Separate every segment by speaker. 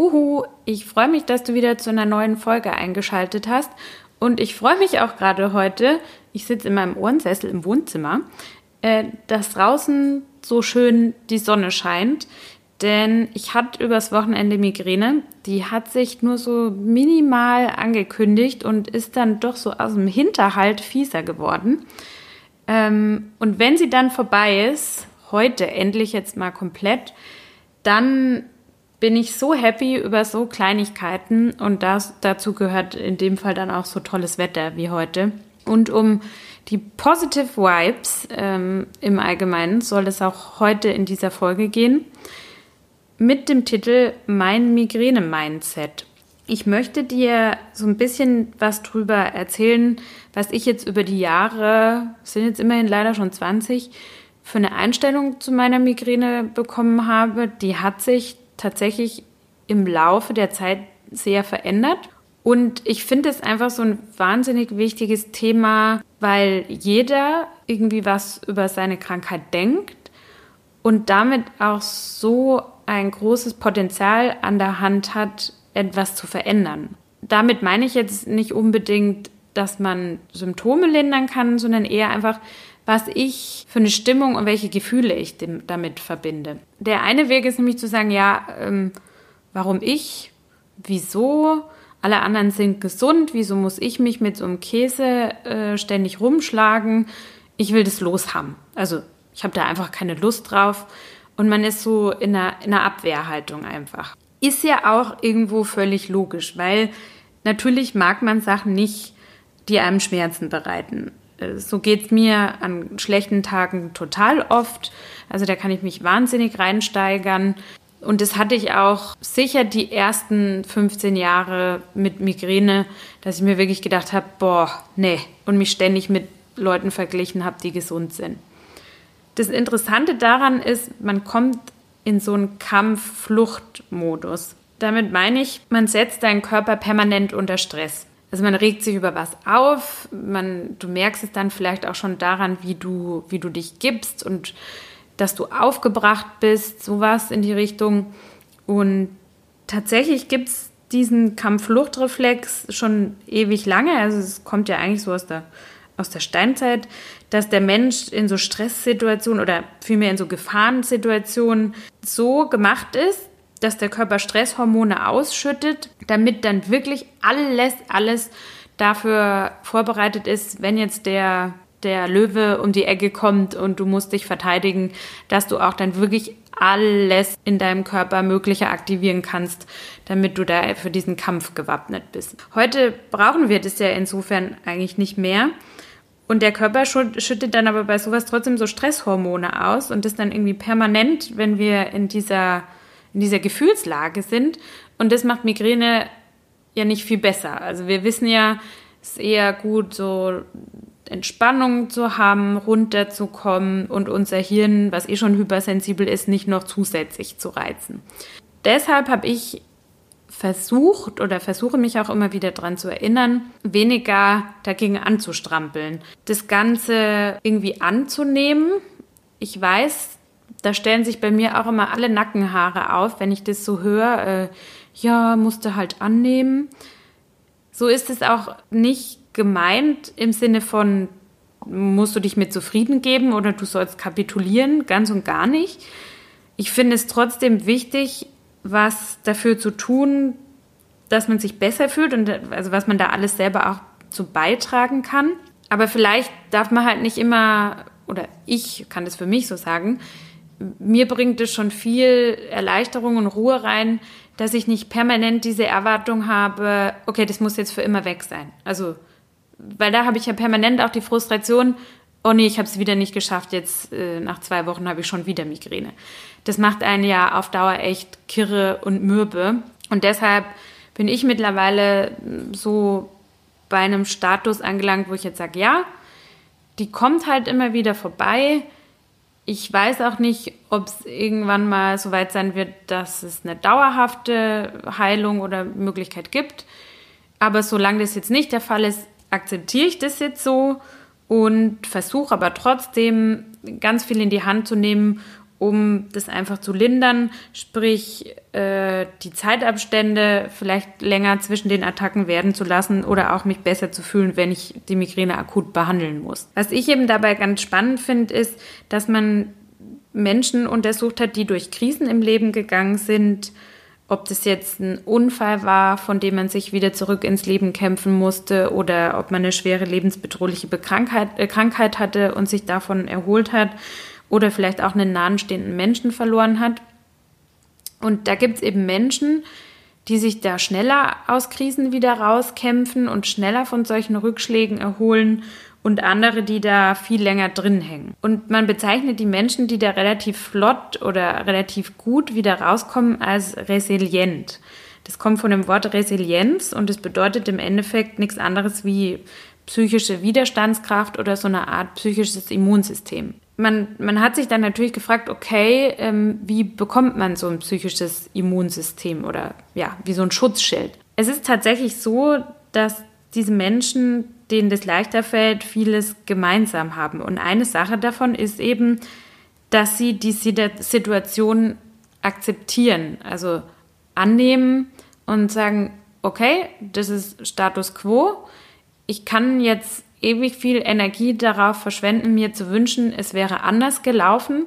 Speaker 1: Huhu, ich freue mich, dass du wieder zu einer neuen Folge eingeschaltet hast. Und ich freue mich auch gerade heute, ich sitze in meinem Ohrensessel im Wohnzimmer, äh, dass draußen so schön die Sonne scheint. Denn ich hatte übers Wochenende Migräne. Die hat sich nur so minimal angekündigt und ist dann doch so aus dem Hinterhalt fieser geworden. Ähm, und wenn sie dann vorbei ist, heute endlich jetzt mal komplett, dann bin ich so happy über so Kleinigkeiten und das, dazu gehört in dem Fall dann auch so tolles Wetter wie heute. Und um die Positive Vibes ähm, im Allgemeinen soll es auch heute in dieser Folge gehen mit dem Titel Mein Migräne-Mindset. Ich möchte dir so ein bisschen was drüber erzählen, was ich jetzt über die Jahre, sind jetzt immerhin leider schon 20, für eine Einstellung zu meiner Migräne bekommen habe. Die hat sich tatsächlich im Laufe der Zeit sehr verändert. Und ich finde es einfach so ein wahnsinnig wichtiges Thema, weil jeder irgendwie was über seine Krankheit denkt und damit auch so ein großes Potenzial an der Hand hat, etwas zu verändern. Damit meine ich jetzt nicht unbedingt, dass man Symptome lindern kann, sondern eher einfach, was ich für eine Stimmung und welche Gefühle ich damit verbinde. Der eine Weg ist nämlich zu sagen, ja, ähm, warum ich? Wieso? Alle anderen sind gesund, wieso muss ich mich mit so einem Käse äh, ständig rumschlagen? Ich will das loshaben. Also ich habe da einfach keine Lust drauf. Und man ist so in einer, in einer Abwehrhaltung einfach. Ist ja auch irgendwo völlig logisch, weil natürlich mag man Sachen nicht, die einem Schmerzen bereiten. Äh, so geht es mir an schlechten Tagen total oft. Also da kann ich mich wahnsinnig reinsteigern. Und das hatte ich auch sicher die ersten 15 Jahre mit Migräne, dass ich mir wirklich gedacht habe, boah, nee, und mich ständig mit Leuten verglichen habe, die gesund sind. Das Interessante daran ist, man kommt in so einen Kampf-Flucht-Modus. Damit meine ich, man setzt deinen Körper permanent unter Stress. Also man regt sich über was auf, man, du merkst es dann vielleicht auch schon daran, wie du, wie du dich gibst und dass du aufgebracht bist, sowas in die Richtung. Und tatsächlich gibt es diesen Kampf-Flucht-Reflex schon ewig lange. Also es kommt ja eigentlich so aus der, aus der Steinzeit, dass der Mensch in so Stresssituationen oder vielmehr in so Gefahrensituationen so gemacht ist, dass der Körper Stresshormone ausschüttet, damit dann wirklich alles, alles dafür vorbereitet ist, wenn jetzt der, der Löwe um die Ecke kommt und du musst dich verteidigen, dass du auch dann wirklich alles in deinem Körper Mögliche aktivieren kannst, damit du da für diesen Kampf gewappnet bist. Heute brauchen wir das ja insofern eigentlich nicht mehr. Und der Körper schüttet dann aber bei sowas trotzdem so Stresshormone aus und das dann irgendwie permanent, wenn wir in dieser in dieser Gefühlslage sind. Und das macht Migräne ja nicht viel besser. Also wir wissen ja, es ist eher gut, so Entspannung zu haben, runterzukommen und unser Hirn, was eh schon hypersensibel ist, nicht noch zusätzlich zu reizen. Deshalb habe ich versucht oder versuche mich auch immer wieder daran zu erinnern, weniger dagegen anzustrampeln. Das Ganze irgendwie anzunehmen. Ich weiß, da stellen sich bei mir auch immer alle Nackenhaare auf, wenn ich das so höre. Äh, ja, musste halt annehmen. So ist es auch nicht gemeint im Sinne von, musst du dich mit zufrieden geben oder du sollst kapitulieren, ganz und gar nicht. Ich finde es trotzdem wichtig, was dafür zu tun, dass man sich besser fühlt und also was man da alles selber auch zu beitragen kann. Aber vielleicht darf man halt nicht immer, oder ich kann das für mich so sagen, mir bringt es schon viel Erleichterung und Ruhe rein, dass ich nicht permanent diese Erwartung habe, okay, das muss jetzt für immer weg sein. Also, weil da habe ich ja permanent auch die Frustration, oh nee, ich habe es wieder nicht geschafft, jetzt äh, nach zwei Wochen habe ich schon wieder Migräne. Das macht einen ja auf Dauer echt kirre und mürbe. Und deshalb bin ich mittlerweile so bei einem Status angelangt, wo ich jetzt sage, ja, die kommt halt immer wieder vorbei ich weiß auch nicht, ob es irgendwann mal so weit sein wird, dass es eine dauerhafte Heilung oder Möglichkeit gibt. Aber solange das jetzt nicht der Fall ist, akzeptiere ich das jetzt so und versuche aber trotzdem ganz viel in die Hand zu nehmen, um das einfach zu lindern, sprich äh, die Zeitabstände vielleicht länger zwischen den Attacken werden zu lassen oder auch mich besser zu fühlen, wenn ich die Migräne akut behandeln muss. Was ich eben dabei ganz spannend finde, ist, dass man Menschen untersucht hat, die durch Krisen im Leben gegangen sind, ob das jetzt ein Unfall war, von dem man sich wieder zurück ins Leben kämpfen musste oder ob man eine schwere lebensbedrohliche Krankheit, äh, Krankheit hatte und sich davon erholt hat oder vielleicht auch einen nahestehenden Menschen verloren hat. Und da gibt es eben Menschen, die sich da schneller aus Krisen wieder rauskämpfen und schneller von solchen Rückschlägen erholen und andere, die da viel länger drin hängen. Und man bezeichnet die Menschen, die da relativ flott oder relativ gut wieder rauskommen, als resilient. Das kommt von dem Wort Resilienz und es bedeutet im Endeffekt nichts anderes wie psychische Widerstandskraft oder so eine Art psychisches Immunsystem. Man, man hat sich dann natürlich gefragt, okay, ähm, wie bekommt man so ein psychisches Immunsystem oder ja, wie so ein Schutzschild? Es ist tatsächlich so, dass diese Menschen denen das leichter fällt, vieles gemeinsam haben. Und eine Sache davon ist eben, dass sie die Situation akzeptieren, also annehmen und sagen, okay, das ist Status quo. Ich kann jetzt ewig viel Energie darauf verschwenden, mir zu wünschen, es wäre anders gelaufen,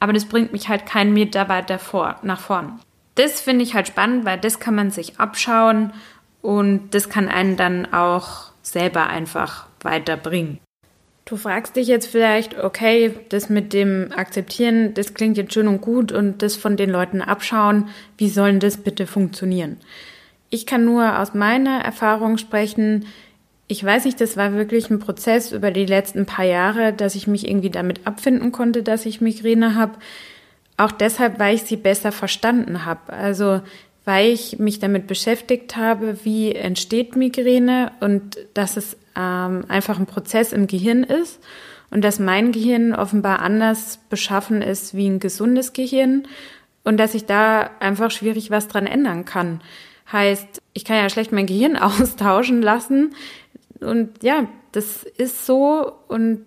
Speaker 1: aber das bringt mich halt keinen Meter weiter vor, nach vorn. Das finde ich halt spannend, weil das kann man sich abschauen und das kann einen dann auch selber einfach weiterbringen. Du fragst dich jetzt vielleicht, okay, das mit dem Akzeptieren, das klingt jetzt schön und gut und das von den Leuten abschauen, wie sollen das bitte funktionieren? Ich kann nur aus meiner Erfahrung sprechen. Ich weiß nicht, das war wirklich ein Prozess über die letzten paar Jahre, dass ich mich irgendwie damit abfinden konnte, dass ich Migräne habe. Auch deshalb, weil ich sie besser verstanden habe. Also weil ich mich damit beschäftigt habe, wie entsteht Migräne und dass es ähm, einfach ein Prozess im Gehirn ist und dass mein Gehirn offenbar anders beschaffen ist wie ein gesundes Gehirn und dass ich da einfach schwierig was dran ändern kann. Heißt, ich kann ja schlecht mein Gehirn austauschen lassen und ja, das ist so und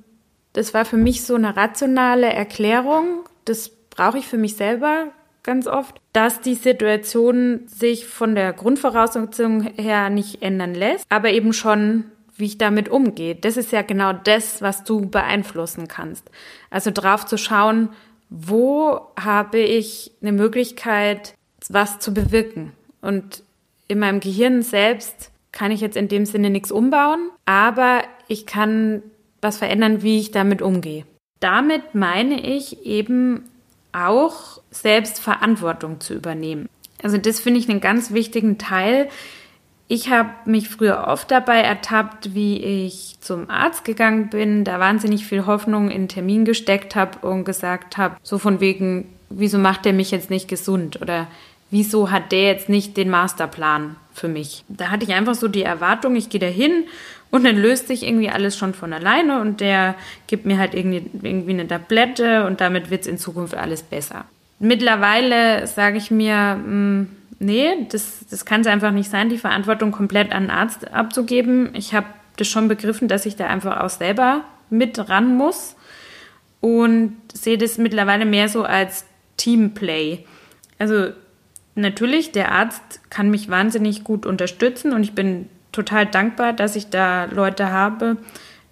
Speaker 1: das war für mich so eine rationale Erklärung. Das brauche ich für mich selber ganz oft, dass die Situation sich von der Grundvoraussetzung her nicht ändern lässt, aber eben schon, wie ich damit umgehe. Das ist ja genau das, was du beeinflussen kannst. Also drauf zu schauen, wo habe ich eine Möglichkeit, was zu bewirken. Und in meinem Gehirn selbst kann ich jetzt in dem Sinne nichts umbauen, aber ich kann was verändern, wie ich damit umgehe. Damit meine ich eben auch selbst Verantwortung zu übernehmen. Also das finde ich einen ganz wichtigen Teil. Ich habe mich früher oft dabei ertappt, wie ich zum Arzt gegangen bin, da wahnsinnig viel Hoffnung in Termin gesteckt habe und gesagt habe, so von wegen, wieso macht der mich jetzt nicht gesund oder wieso hat der jetzt nicht den Masterplan für mich? Da hatte ich einfach so die Erwartung, ich gehe da hin und dann löst sich irgendwie alles schon von alleine und der gibt mir halt irgendwie, irgendwie eine Tablette und damit wird es in Zukunft alles besser. Mittlerweile sage ich mir, mh, hm, nee, das, das kann es einfach nicht sein, die Verantwortung komplett an den Arzt abzugeben. Ich habe das schon begriffen, dass ich da einfach auch selber mit ran muss und sehe das mittlerweile mehr so als Teamplay. Also natürlich, der Arzt kann mich wahnsinnig gut unterstützen und ich bin total dankbar, dass ich da Leute habe,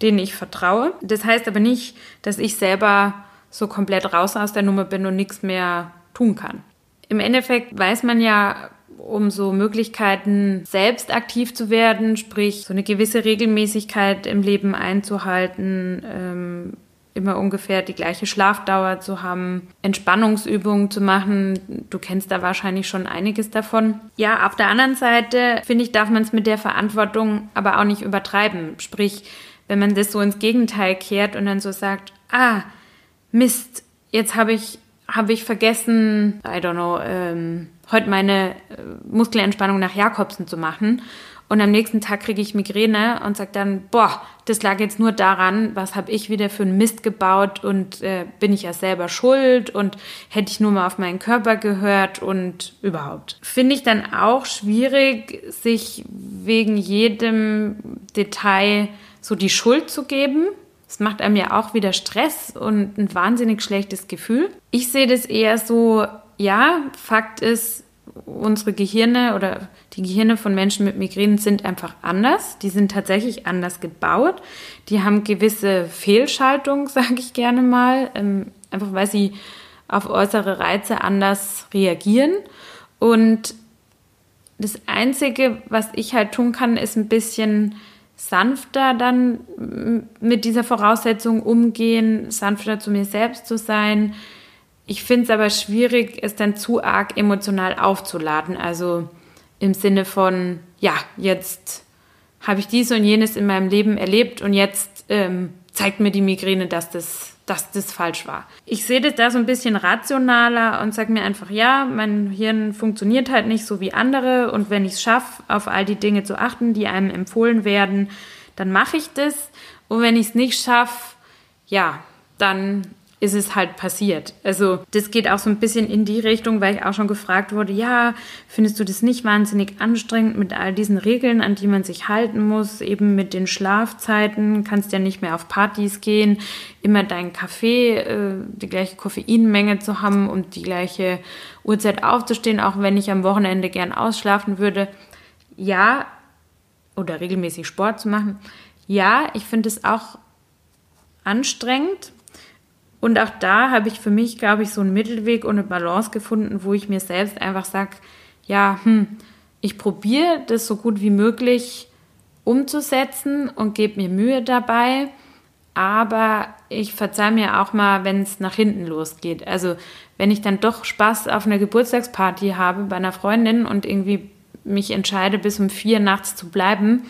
Speaker 1: denen ich vertraue. Das heißt aber nicht, dass ich selber so komplett raus aus der Nummer bin und nichts mehr tun kann. Im Endeffekt weiß man ja um so Möglichkeiten, selbst aktiv zu werden, sprich so eine gewisse Regelmäßigkeit im Leben einzuhalten, ähm, immer ungefähr die gleiche Schlafdauer zu haben, Entspannungsübungen zu machen. Du kennst da wahrscheinlich schon einiges davon. Ja, auf der anderen Seite finde ich, darf man es mit der Verantwortung aber auch nicht übertreiben. Sprich, wenn man das so ins Gegenteil kehrt und dann so sagt, ah, Mist, jetzt habe ich, habe ich vergessen, I don't know, ähm, heute meine äh, Muskelentspannung nach Jakobsen zu machen und am nächsten Tag kriege ich Migräne und sage dann, boah, das lag jetzt nur daran, was habe ich wieder für einen Mist gebaut und äh, bin ich ja selber schuld und hätte ich nur mal auf meinen Körper gehört und überhaupt. Finde ich dann auch schwierig, sich wegen jedem Detail so die Schuld zu geben. Es macht einem ja auch wieder Stress und ein wahnsinnig schlechtes Gefühl. Ich sehe das eher so, ja, Fakt ist, unsere Gehirne oder die Gehirne von Menschen mit Migränen sind einfach anders. Die sind tatsächlich anders gebaut. Die haben gewisse Fehlschaltungen, sage ich gerne mal, ähm, einfach weil sie auf äußere Reize anders reagieren. Und das Einzige, was ich halt tun kann, ist ein bisschen sanfter dann mit dieser Voraussetzung umgehen, sanfter zu mir selbst zu sein. Ich finde es aber schwierig, es dann zu arg emotional aufzuladen. Also im Sinne von, ja, jetzt habe ich dies und jenes in meinem Leben erlebt und jetzt ähm, zeigt mir die Migräne, dass das dass das falsch war. Ich sehe das da so ein bisschen rationaler und sage mir einfach, ja, mein Hirn funktioniert halt nicht so wie andere und wenn ich es schaffe, auf all die Dinge zu achten, die einem empfohlen werden, dann mache ich das und wenn ich es nicht schaffe, ja, dann ist es halt passiert. Also das geht auch so ein bisschen in die Richtung, weil ich auch schon gefragt wurde, ja, findest du das nicht wahnsinnig anstrengend mit all diesen Regeln, an die man sich halten muss, eben mit den Schlafzeiten, kannst ja nicht mehr auf Partys gehen, immer deinen Kaffee, äh, die gleiche Koffeinmenge zu haben und die gleiche Uhrzeit aufzustehen, auch wenn ich am Wochenende gern ausschlafen würde. Ja, oder regelmäßig Sport zu machen. Ja, ich finde es auch anstrengend, und auch da habe ich für mich, glaube ich, so einen Mittelweg und eine Balance gefunden, wo ich mir selbst einfach sage, ja, hm, ich probiere das so gut wie möglich umzusetzen und gebe mir Mühe dabei. Aber ich verzeihe mir auch mal, wenn es nach hinten losgeht. Also wenn ich dann doch Spaß auf einer Geburtstagsparty habe bei einer Freundin und irgendwie mich entscheide, bis um vier nachts zu bleiben,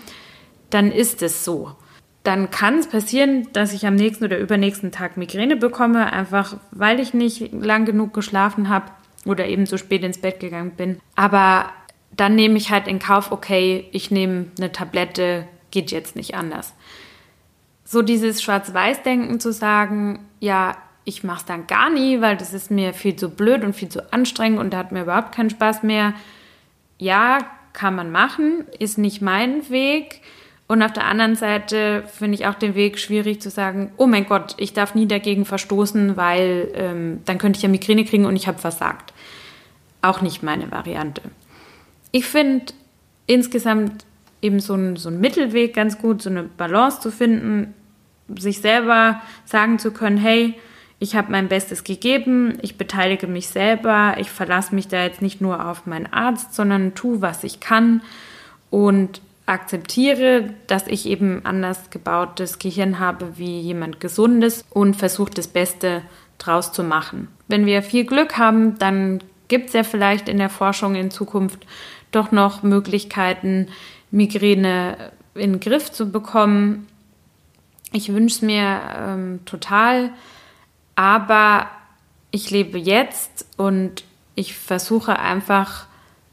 Speaker 1: dann ist es so dann kann es passieren, dass ich am nächsten oder übernächsten Tag Migräne bekomme, einfach weil ich nicht lang genug geschlafen habe oder eben so spät ins Bett gegangen bin. Aber dann nehme ich halt in Kauf, okay, ich nehme eine Tablette, geht jetzt nicht anders. So dieses Schwarz-Weiß-Denken zu sagen, ja, ich mache es dann gar nie, weil das ist mir viel zu blöd und viel zu anstrengend und da hat mir überhaupt keinen Spaß mehr. Ja, kann man machen, ist nicht mein Weg. Und auf der anderen Seite finde ich auch den Weg schwierig zu sagen, oh mein Gott, ich darf nie dagegen verstoßen, weil ähm, dann könnte ich ja Migräne kriegen und ich habe versagt. Auch nicht meine Variante. Ich finde insgesamt eben so ein, so Mittelweg ganz gut, so eine Balance zu finden, sich selber sagen zu können, hey, ich habe mein Bestes gegeben, ich beteilige mich selber, ich verlasse mich da jetzt nicht nur auf meinen Arzt, sondern tu, was ich kann und akzeptiere, dass ich eben anders gebautes Gehirn habe wie jemand Gesundes und versuche das Beste draus zu machen. Wenn wir viel Glück haben, dann gibt es ja vielleicht in der Forschung in Zukunft doch noch Möglichkeiten, Migräne in den Griff zu bekommen. Ich wünsche es mir ähm, total, aber ich lebe jetzt und ich versuche einfach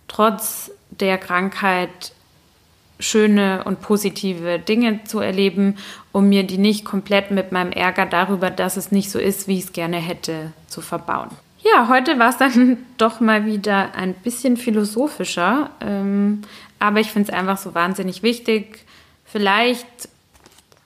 Speaker 1: trotz der Krankheit schöne und positive Dinge zu erleben, um mir die nicht komplett mit meinem Ärger darüber, dass es nicht so ist, wie ich es gerne hätte, zu verbauen. Ja, heute war es dann doch mal wieder ein bisschen philosophischer, ähm, aber ich finde es einfach so wahnsinnig wichtig. Vielleicht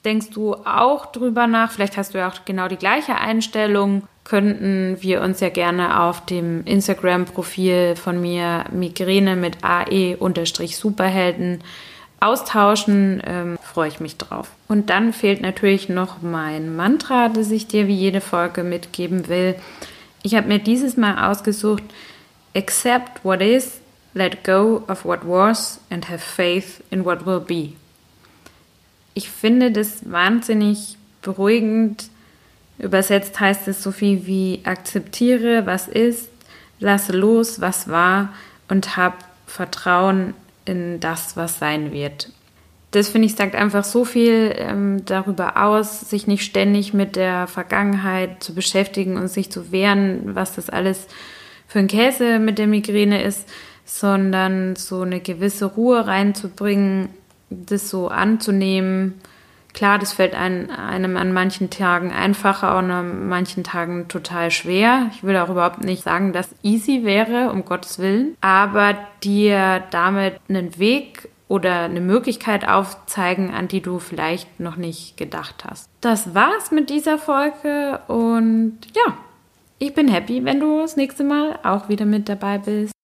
Speaker 1: denkst du auch drüber nach, vielleicht hast du ja auch genau die gleiche Einstellung, könnten wir uns ja gerne auf dem Instagram-Profil von mir Migräne mit AE-Superhelden austauschen, ähm, freue ich mich drauf. Und dann fehlt natürlich noch mein Mantra, das ich dir wie jede Folge mitgeben will. Ich habe mir dieses Mal ausgesucht, accept what is, let go of what was and have faith in what will be. Ich finde das wahnsinnig beruhigend. Übersetzt heißt es so viel wie akzeptiere, was ist, lasse los, was war und hab Vertrauen in das, was sein wird. Das finde ich sagt einfach so viel ähm, darüber aus, sich nicht ständig mit der Vergangenheit zu beschäftigen und sich zu wehren, was das alles für ein Käse mit der Migräne ist, sondern so eine gewisse Ruhe reinzubringen, das so anzunehmen. Klar, das fällt einem, an manchen Tagen einfacher und an manchen Tagen total schwer. Ich will auch überhaupt nicht sagen, dass easy wäre, um Gottes Willen, aber dir damit einen Weg oder eine Möglichkeit aufzeigen, an die du vielleicht noch nicht gedacht hast. Das war's mit dieser Folge und ja, ich bin happy, wenn du das nächste Mal auch wieder mit dabei bist.